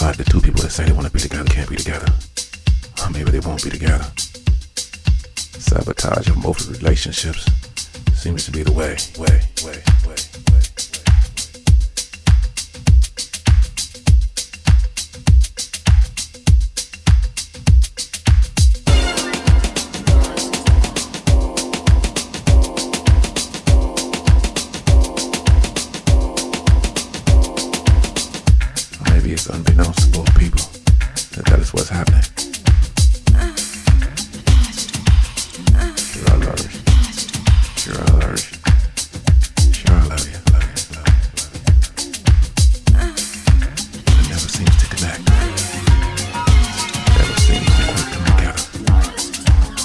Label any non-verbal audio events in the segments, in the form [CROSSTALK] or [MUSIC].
The two people that say they want to be together can't be together. Or maybe they won't be together. Sabotage of both relationships seems to be the way, way, way, way. Maybe it's unbeknownst to both people that that is what's happening. Sure, I love you. Sure, I love you. Sure, I love you. Never to connect. Never seems to come together.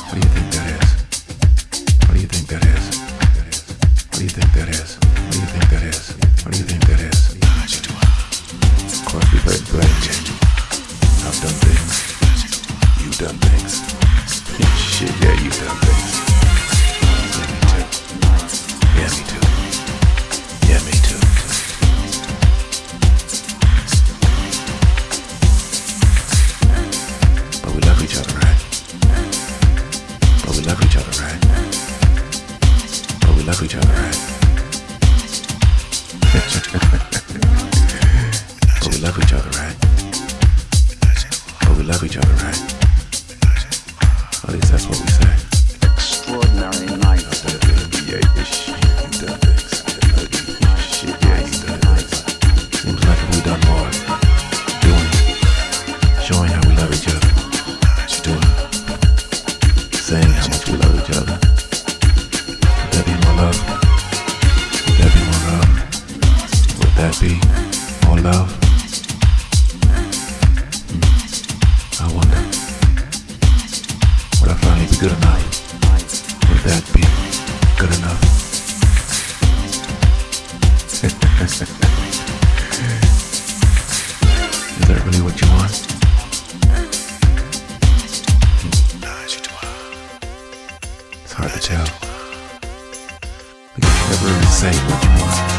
What do you think that is? What do you think that is? What do you think that is? Done things. Shit, yeah, you've done things. Good enough? Would that be good enough? [LAUGHS] Is that really what you want? It's hard to tell. Because you never really say what you want.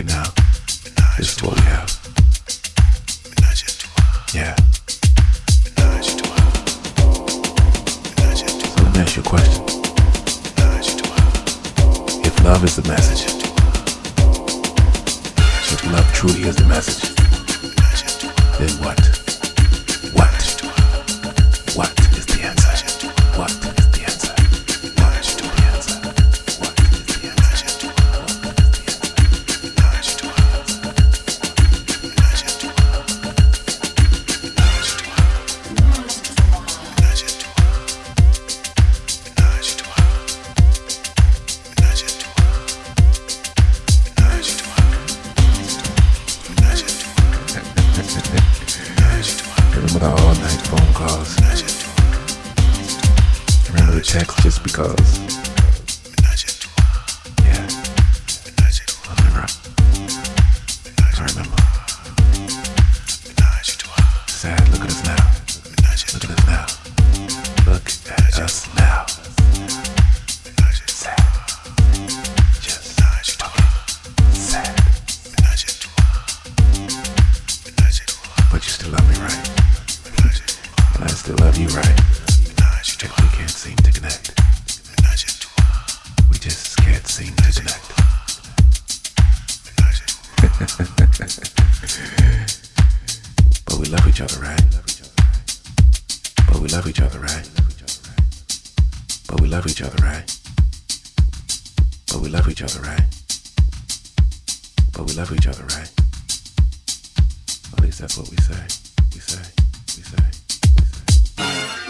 Right now, is have. Yeah. So let me ask you a question. If love is the message, if love truly is the message, then? What? The all night phone calls. Remember the checks just because. We just can't seem to connect. [LAUGHS] but we love each other, right? But we love each other, right? But we love each other, right? But we love each other, right? But we love each other, right? At least that's what we say. We say. We say.